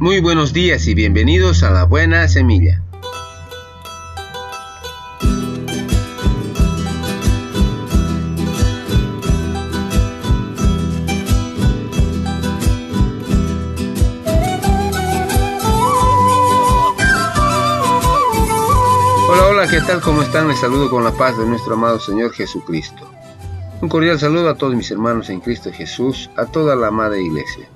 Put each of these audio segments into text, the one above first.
Muy buenos días y bienvenidos a la buena semilla. Hola, hola, ¿qué tal? ¿Cómo están? Les saludo con la paz de nuestro amado Señor Jesucristo. Un cordial saludo a todos mis hermanos en Cristo Jesús, a toda la amada iglesia.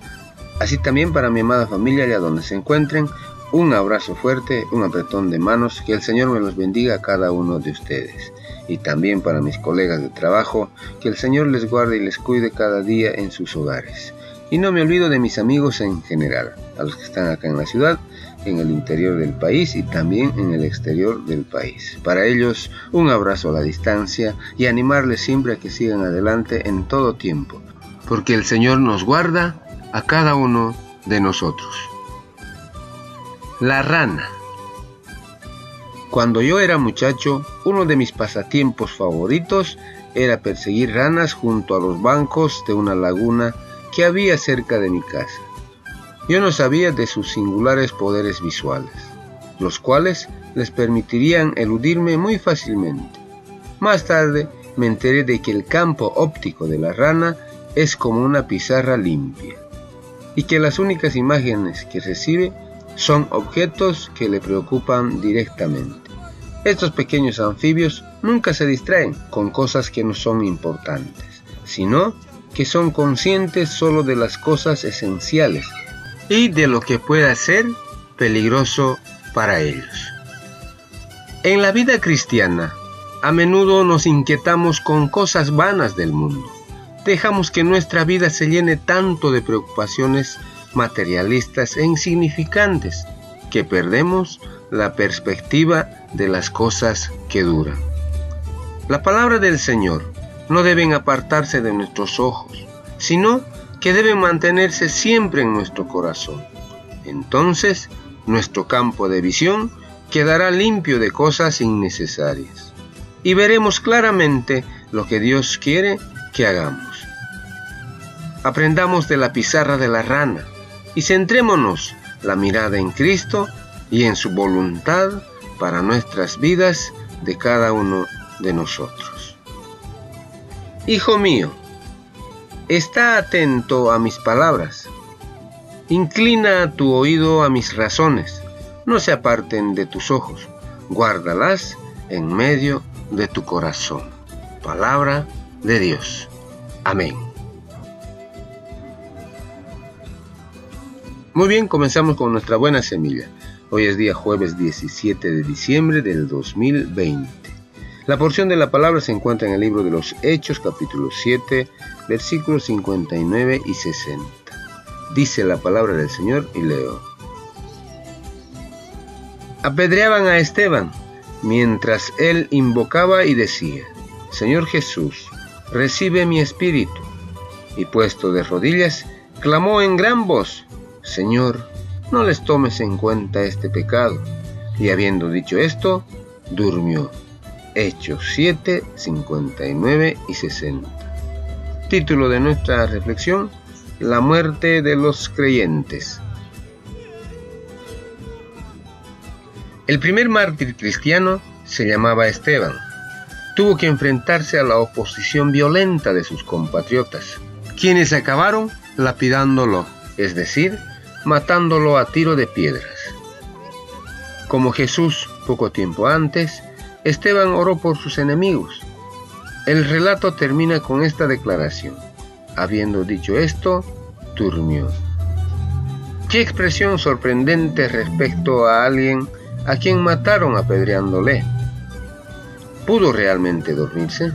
Así también para mi amada familia allá donde se encuentren, un abrazo fuerte, un apretón de manos, que el Señor me los bendiga a cada uno de ustedes. Y también para mis colegas de trabajo, que el Señor les guarde y les cuide cada día en sus hogares. Y no me olvido de mis amigos en general, a los que están acá en la ciudad, en el interior del país y también en el exterior del país. Para ellos, un abrazo a la distancia y animarles siempre a que sigan adelante en todo tiempo, porque el Señor nos guarda a cada uno de nosotros. La rana. Cuando yo era muchacho, uno de mis pasatiempos favoritos era perseguir ranas junto a los bancos de una laguna que había cerca de mi casa. Yo no sabía de sus singulares poderes visuales, los cuales les permitirían eludirme muy fácilmente. Más tarde me enteré de que el campo óptico de la rana es como una pizarra limpia y que las únicas imágenes que recibe son objetos que le preocupan directamente. Estos pequeños anfibios nunca se distraen con cosas que no son importantes, sino que son conscientes solo de las cosas esenciales y de lo que pueda ser peligroso para ellos. En la vida cristiana, a menudo nos inquietamos con cosas vanas del mundo dejamos que nuestra vida se llene tanto de preocupaciones materialistas e insignificantes que perdemos la perspectiva de las cosas que duran. La palabra del Señor no deben apartarse de nuestros ojos, sino que deben mantenerse siempre en nuestro corazón. Entonces, nuestro campo de visión quedará limpio de cosas innecesarias y veremos claramente lo que Dios quiere que hagamos. Aprendamos de la pizarra de la rana y centrémonos la mirada en Cristo y en su voluntad para nuestras vidas de cada uno de nosotros. Hijo mío, está atento a mis palabras. Inclina tu oído a mis razones. No se aparten de tus ojos. Guárdalas en medio de tu corazón. Palabra de Dios. Amén. Muy bien, comenzamos con nuestra buena semilla. Hoy es día jueves 17 de diciembre del 2020. La porción de la palabra se encuentra en el libro de los Hechos capítulo 7 versículos 59 y 60. Dice la palabra del Señor y leo. Apedreaban a Esteban mientras él invocaba y decía, Señor Jesús, recibe mi espíritu. Y puesto de rodillas, clamó en gran voz, Señor, no les tomes en cuenta este pecado. Y habiendo dicho esto, durmió. Hechos 7, 59 y 60. Título de nuestra reflexión, La muerte de los creyentes. El primer mártir cristiano se llamaba Esteban. Tuvo que enfrentarse a la oposición violenta de sus compatriotas, quienes acabaron lapidándolo, es decir, matándolo a tiro de piedras. Como Jesús poco tiempo antes, Esteban oró por sus enemigos. El relato termina con esta declaración. Habiendo dicho esto, durmió. Qué expresión sorprendente respecto a alguien a quien mataron apedreándole. ¿Pudo realmente dormirse?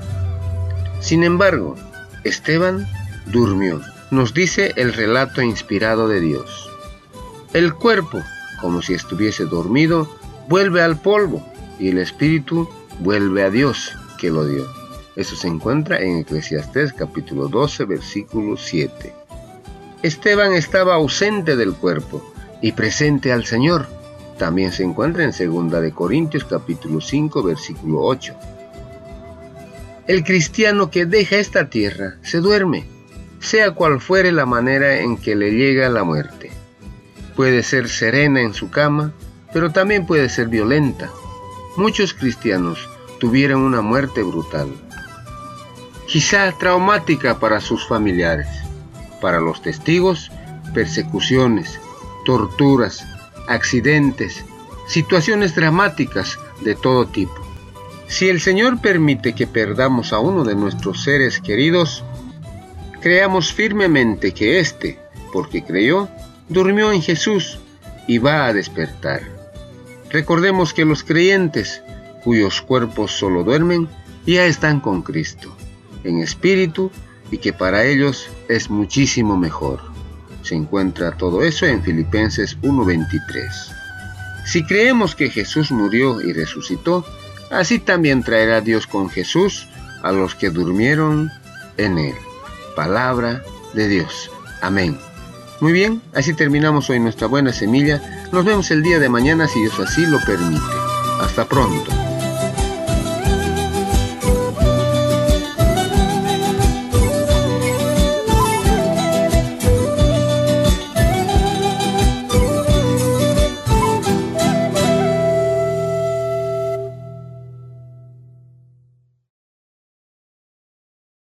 Sin embargo, Esteban durmió, nos dice el relato inspirado de Dios. El cuerpo, como si estuviese dormido, vuelve al polvo y el espíritu vuelve a Dios que lo dio. Eso se encuentra en Eclesiastés capítulo 12 versículo 7. Esteban estaba ausente del cuerpo y presente al Señor. También se encuentra en 2 de Corintios capítulo 5 versículo 8. El cristiano que deja esta tierra se duerme, sea cual fuere la manera en que le llega la muerte Puede ser serena en su cama, pero también puede ser violenta. Muchos cristianos tuvieron una muerte brutal, quizá traumática para sus familiares, para los testigos, persecuciones, torturas, accidentes, situaciones dramáticas de todo tipo. Si el Señor permite que perdamos a uno de nuestros seres queridos, creamos firmemente que éste, porque creyó, durmió en Jesús y va a despertar. Recordemos que los creyentes, cuyos cuerpos solo duermen, ya están con Cristo, en espíritu, y que para ellos es muchísimo mejor. Se encuentra todo eso en Filipenses 1.23. Si creemos que Jesús murió y resucitó, así también traerá Dios con Jesús a los que durmieron en él. Palabra de Dios. Amén. Muy bien, así terminamos hoy nuestra buena semilla. Nos vemos el día de mañana si Dios así lo permite. Hasta pronto.